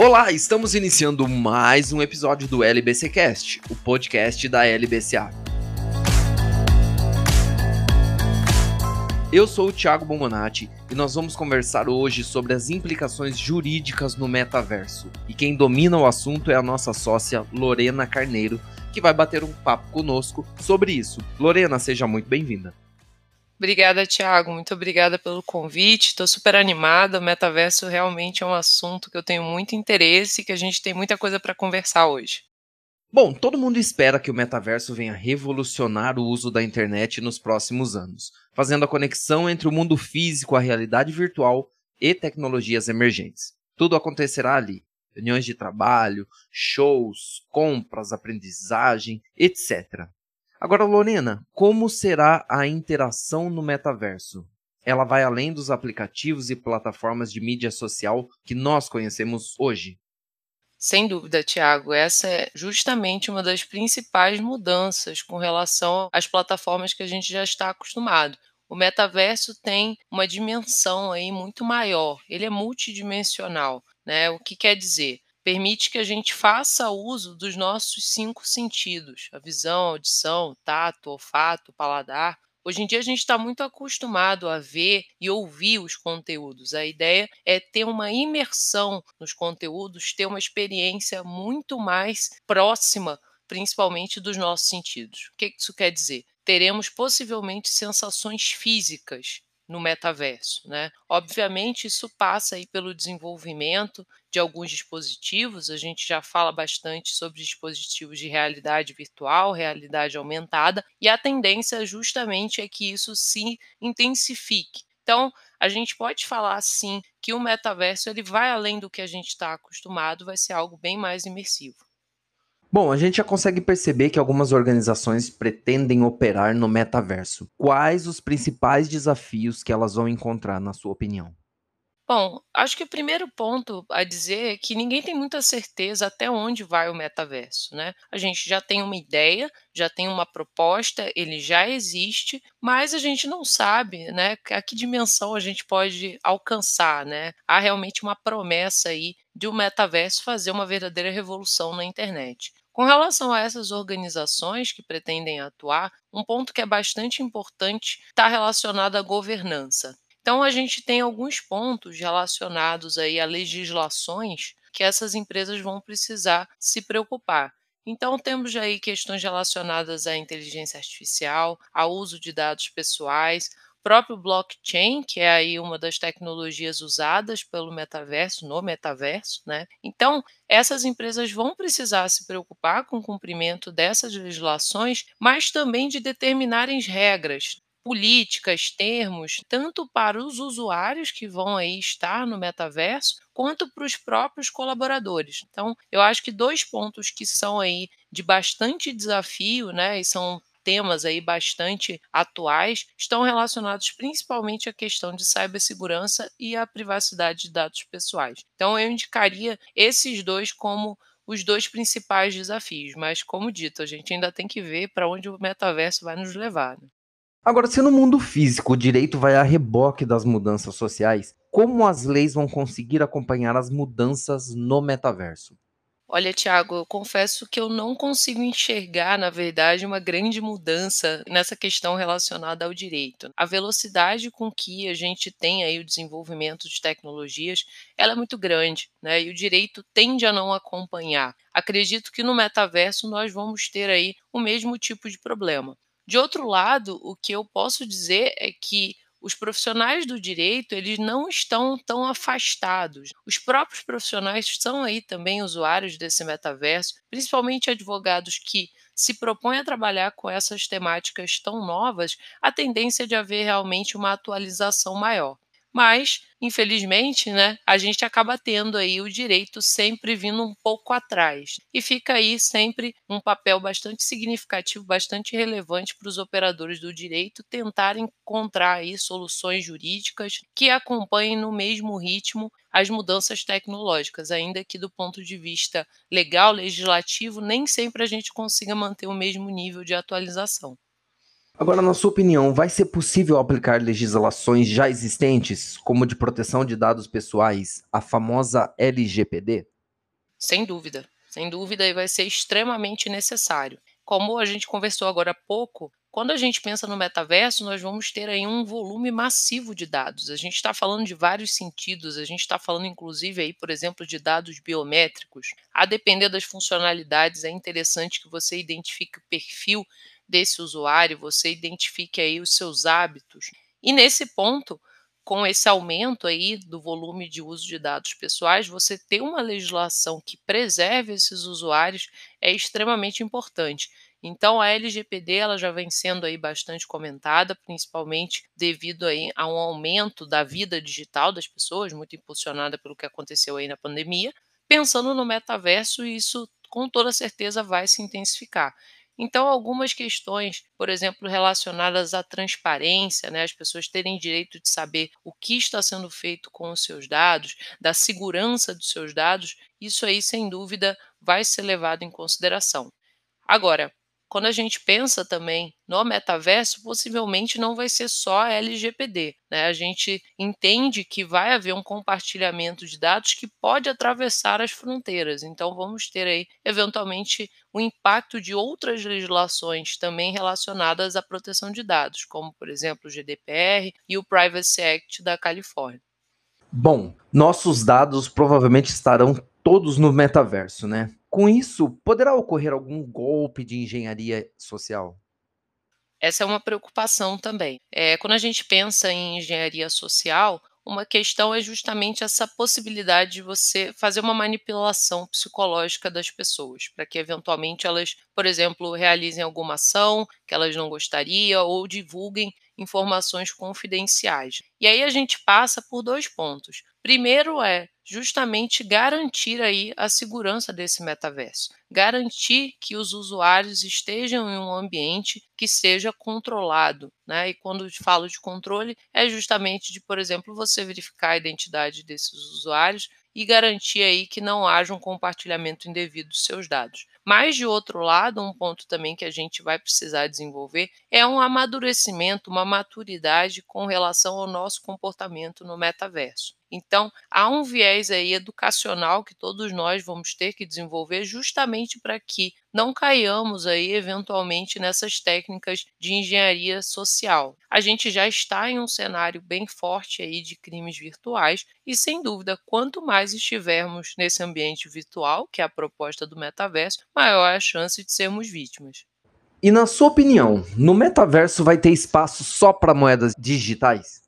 Olá, estamos iniciando mais um episódio do LBC Cast, o podcast da LBCA. Eu sou o Thiago Bomonati e nós vamos conversar hoje sobre as implicações jurídicas no metaverso. E quem domina o assunto é a nossa sócia Lorena Carneiro, que vai bater um papo conosco sobre isso. Lorena, seja muito bem-vinda. Obrigada, Thiago. Muito obrigada pelo convite. Estou super animada. O metaverso realmente é um assunto que eu tenho muito interesse e que a gente tem muita coisa para conversar hoje. Bom, todo mundo espera que o metaverso venha revolucionar o uso da internet nos próximos anos, fazendo a conexão entre o mundo físico, a realidade virtual e tecnologias emergentes. Tudo acontecerá ali. Reuniões de trabalho, shows, compras, aprendizagem, etc. Agora, Lorena, como será a interação no metaverso? Ela vai além dos aplicativos e plataformas de mídia social que nós conhecemos hoje? Sem dúvida, Tiago, essa é justamente uma das principais mudanças com relação às plataformas que a gente já está acostumado. O metaverso tem uma dimensão aí muito maior, ele é multidimensional, né? O que quer dizer? Permite que a gente faça uso dos nossos cinco sentidos: a visão, a audição, o tato, o olfato, o paladar. Hoje em dia a gente está muito acostumado a ver e ouvir os conteúdos. A ideia é ter uma imersão nos conteúdos, ter uma experiência muito mais próxima, principalmente dos nossos sentidos. O que isso quer dizer? Teremos possivelmente sensações físicas no metaverso, né? Obviamente isso passa aí pelo desenvolvimento de alguns dispositivos, a gente já fala bastante sobre dispositivos de realidade virtual, realidade aumentada, e a tendência justamente é que isso se intensifique. Então, a gente pode falar sim que o metaverso ele vai além do que a gente está acostumado, vai ser algo bem mais imersivo. Bom, a gente já consegue perceber que algumas organizações pretendem operar no metaverso. Quais os principais desafios que elas vão encontrar, na sua opinião? Bom, acho que o primeiro ponto a dizer é que ninguém tem muita certeza até onde vai o metaverso, né? A gente já tem uma ideia, já tem uma proposta, ele já existe, mas a gente não sabe, né, a que dimensão a gente pode alcançar, né? Há realmente uma promessa aí de o um metaverso fazer uma verdadeira revolução na internet. Com relação a essas organizações que pretendem atuar, um ponto que é bastante importante está relacionado à governança. Então, a gente tem alguns pontos relacionados aí a legislações que essas empresas vão precisar se preocupar. Então, temos aí questões relacionadas à inteligência artificial, ao uso de dados pessoais, próprio blockchain, que é aí uma das tecnologias usadas pelo metaverso, no metaverso, né? Então, essas empresas vão precisar se preocupar com o cumprimento dessas legislações, mas também de determinarem regras, políticas, termos, tanto para os usuários que vão aí estar no metaverso, quanto para os próprios colaboradores. Então, eu acho que dois pontos que são aí de bastante desafio, né, e são temas aí bastante atuais estão relacionados principalmente à questão de cibersegurança e à privacidade de dados pessoais. Então, eu indicaria esses dois como os dois principais desafios, mas como dito, a gente ainda tem que ver para onde o metaverso vai nos levar. Né? Agora, se no mundo físico o direito vai a reboque das mudanças sociais, como as leis vão conseguir acompanhar as mudanças no metaverso? Olha, Tiago, eu confesso que eu não consigo enxergar, na verdade, uma grande mudança nessa questão relacionada ao direito. A velocidade com que a gente tem aí o desenvolvimento de tecnologias, ela é muito grande, né? E o direito tende a não acompanhar. Acredito que no metaverso nós vamos ter aí o mesmo tipo de problema. De outro lado, o que eu posso dizer é que os profissionais do direito eles não estão tão afastados. Os próprios profissionais são aí também usuários desse metaverso, principalmente advogados que se propõem a trabalhar com essas temáticas tão novas, a tendência é de haver realmente uma atualização maior. Mas, infelizmente, né, a gente acaba tendo aí o direito sempre vindo um pouco atrás. E fica aí sempre um papel bastante significativo, bastante relevante para os operadores do direito tentarem encontrar aí soluções jurídicas que acompanhem no mesmo ritmo as mudanças tecnológicas, ainda que do ponto de vista legal, legislativo, nem sempre a gente consiga manter o mesmo nível de atualização. Agora, na sua opinião, vai ser possível aplicar legislações já existentes, como de proteção de dados pessoais, a famosa LGPD? Sem dúvida, sem dúvida e vai ser extremamente necessário. Como a gente conversou agora há pouco, quando a gente pensa no metaverso, nós vamos ter aí um volume massivo de dados. A gente está falando de vários sentidos, a gente está falando inclusive aí, por exemplo, de dados biométricos. A depender das funcionalidades, é interessante que você identifique o perfil desse usuário, você identifique aí os seus hábitos. E nesse ponto, com esse aumento aí do volume de uso de dados pessoais, você ter uma legislação que preserve esses usuários é extremamente importante. Então a LGPD ela já vem sendo aí bastante comentada, principalmente devido aí a um aumento da vida digital das pessoas, muito impulsionada pelo que aconteceu aí na pandemia. Pensando no metaverso, isso com toda certeza vai se intensificar. Então, algumas questões, por exemplo, relacionadas à transparência, né, as pessoas terem direito de saber o que está sendo feito com os seus dados, da segurança dos seus dados, isso aí, sem dúvida, vai ser levado em consideração. Agora, quando a gente pensa também no metaverso, possivelmente não vai ser só LGPD. Né? A gente entende que vai haver um compartilhamento de dados que pode atravessar as fronteiras. Então, vamos ter aí, eventualmente, o impacto de outras legislações também relacionadas à proteção de dados, como, por exemplo, o GDPR e o Privacy Act da Califórnia. Bom, nossos dados provavelmente estarão todos no metaverso, né? Com isso, poderá ocorrer algum golpe de engenharia social? Essa é uma preocupação também. É, quando a gente pensa em engenharia social, uma questão é justamente essa possibilidade de você fazer uma manipulação psicológica das pessoas, para que eventualmente elas, por exemplo, realizem alguma ação que elas não gostariam ou divulguem informações confidenciais. E aí a gente passa por dois pontos. Primeiro é justamente garantir aí a segurança desse metaverso, garantir que os usuários estejam em um ambiente que seja controlado, né? E quando falo de controle é justamente de, por exemplo, você verificar a identidade desses usuários e garantir aí que não haja um compartilhamento indevido dos seus dados. Mas, de outro lado, um ponto também que a gente vai precisar desenvolver é um amadurecimento, uma maturidade com relação ao nosso comportamento no metaverso. Então, há um viés aí educacional que todos nós vamos ter que desenvolver justamente para que não caiamos aí eventualmente nessas técnicas de engenharia social. A gente já está em um cenário bem forte aí de crimes virtuais e sem dúvida, quanto mais estivermos nesse ambiente virtual, que é a proposta do metaverso, maior é a chance de sermos vítimas. E na sua opinião, no metaverso vai ter espaço só para moedas digitais?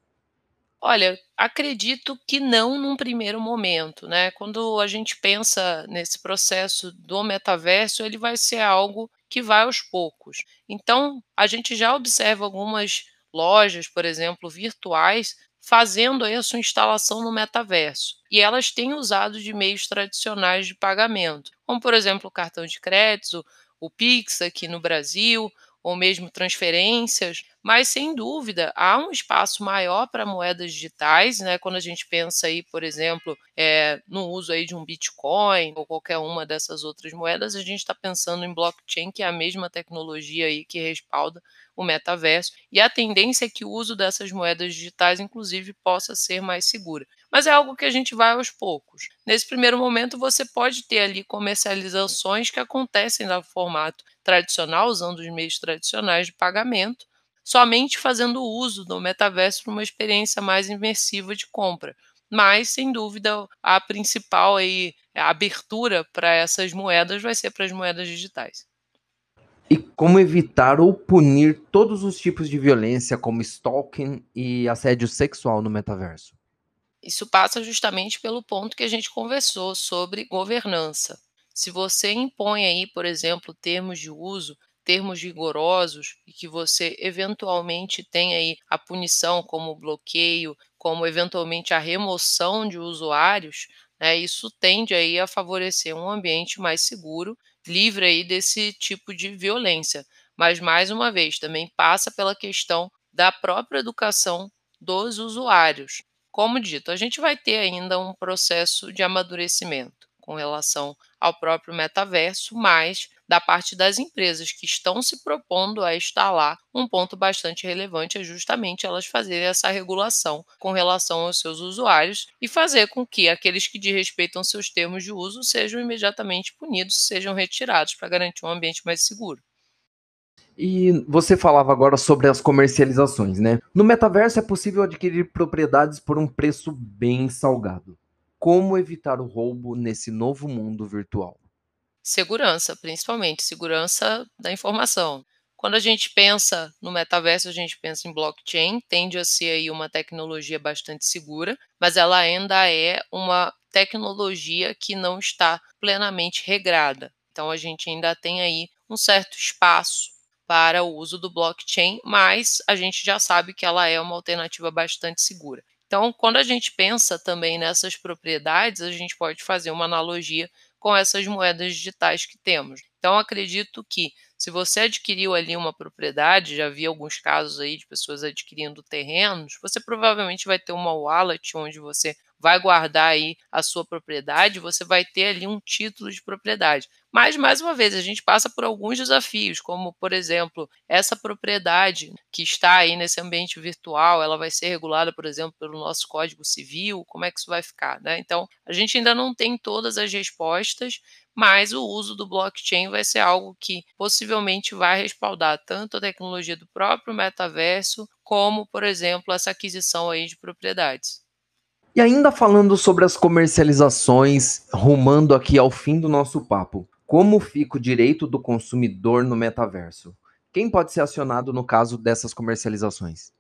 Olha, acredito que não num primeiro momento, né? Quando a gente pensa nesse processo do metaverso, ele vai ser algo que vai aos poucos. Então, a gente já observa algumas lojas, por exemplo, virtuais, fazendo aí a sua instalação no metaverso. E elas têm usado de meios tradicionais de pagamento, como por exemplo o cartão de crédito, o Pix aqui no Brasil, ou mesmo transferências, mas sem dúvida há um espaço maior para moedas digitais, né? Quando a gente pensa aí, por exemplo, é, no uso aí de um Bitcoin ou qualquer uma dessas outras moedas, a gente está pensando em blockchain, que é a mesma tecnologia aí que respalda o metaverso, e a tendência é que o uso dessas moedas digitais, inclusive, possa ser mais segura. Mas é algo que a gente vai aos poucos. Nesse primeiro momento, você pode ter ali comercializações que acontecem no formato tradicional, usando os meios tradicionais de pagamento, somente fazendo uso do metaverso para uma experiência mais imersiva de compra. Mas, sem dúvida, a principal aí, a abertura para essas moedas vai ser para as moedas digitais. E como evitar ou punir todos os tipos de violência, como stalking e assédio sexual no metaverso? Isso passa justamente pelo ponto que a gente conversou sobre governança. Se você impõe aí, por exemplo, termos de uso, termos rigorosos e que você eventualmente tem aí a punição como bloqueio, como eventualmente a remoção de usuários, né, isso tende aí a favorecer um ambiente mais seguro livre aí desse tipo de violência. Mas, mais uma vez, também passa pela questão da própria educação dos usuários. Como dito, a gente vai ter ainda um processo de amadurecimento. Com relação ao próprio metaverso, mas da parte das empresas que estão se propondo a instalar, um ponto bastante relevante é justamente elas fazerem essa regulação com relação aos seus usuários e fazer com que aqueles que desrespeitam seus termos de uso sejam imediatamente punidos, sejam retirados para garantir um ambiente mais seguro. E você falava agora sobre as comercializações, né? No metaverso é possível adquirir propriedades por um preço bem salgado. Como evitar o roubo nesse novo mundo virtual? Segurança, principalmente, segurança da informação. Quando a gente pensa no metaverso, a gente pensa em blockchain, tende a ser aí uma tecnologia bastante segura, mas ela ainda é uma tecnologia que não está plenamente regrada. Então a gente ainda tem aí um certo espaço para o uso do blockchain, mas a gente já sabe que ela é uma alternativa bastante segura. Então, quando a gente pensa também nessas propriedades, a gente pode fazer uma analogia com essas moedas digitais que temos. Então, acredito que se você adquiriu ali uma propriedade, já vi alguns casos aí de pessoas adquirindo terrenos, você provavelmente vai ter uma wallet onde você vai guardar aí a sua propriedade, você vai ter ali um título de propriedade. Mas, mais uma vez, a gente passa por alguns desafios, como, por exemplo, essa propriedade que está aí nesse ambiente virtual, ela vai ser regulada, por exemplo, pelo nosso Código Civil, como é que isso vai ficar, né? Então, a gente ainda não tem todas as respostas, mas o uso do blockchain vai ser algo que possivelmente vai respaldar tanto a tecnologia do próprio metaverso, como, por exemplo, essa aquisição aí de propriedades. E ainda falando sobre as comercializações, rumando aqui ao fim do nosso papo, como fica o direito do consumidor no metaverso? Quem pode ser acionado no caso dessas comercializações?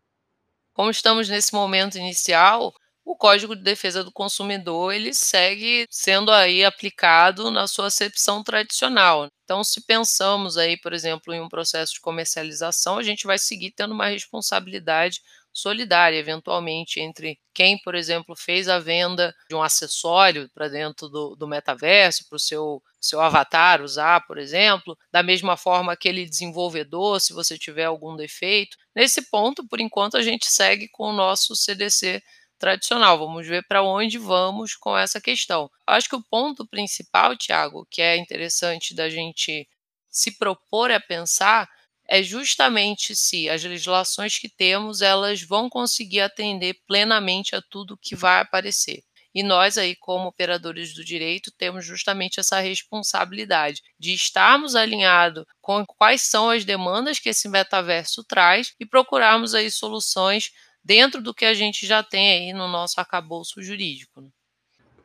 Como estamos nesse momento inicial, o Código de Defesa do Consumidor ele segue sendo aí aplicado na sua acepção tradicional. Então, se pensamos aí, por exemplo, em um processo de comercialização, a gente vai seguir tendo uma responsabilidade solidária, eventualmente, entre quem, por exemplo, fez a venda de um acessório para dentro do, do metaverso, para o seu, seu avatar usar, por exemplo, da mesma forma aquele desenvolvedor, se você tiver algum defeito. Nesse ponto, por enquanto, a gente segue com o nosso CDC tradicional. Vamos ver para onde vamos com essa questão. Acho que o ponto principal, Tiago, que é interessante da gente se propor a pensar é justamente se as legislações que temos elas vão conseguir atender plenamente a tudo que vai aparecer. E nós aí, como operadores do direito, temos justamente essa responsabilidade de estarmos alinhados com quais são as demandas que esse metaverso traz e procurarmos aí soluções dentro do que a gente já tem aí no nosso arcabouço jurídico. Né?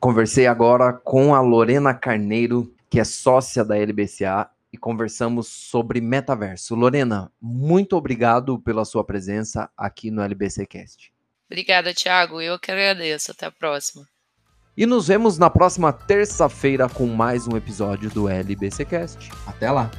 Conversei agora com a Lorena Carneiro, que é sócia da LBCA e conversamos sobre metaverso. Lorena, muito obrigado pela sua presença aqui no LBCcast. Obrigada, Thiago. Eu que agradeço. Até a próxima. E nos vemos na próxima terça-feira com mais um episódio do LBCcast. Até lá.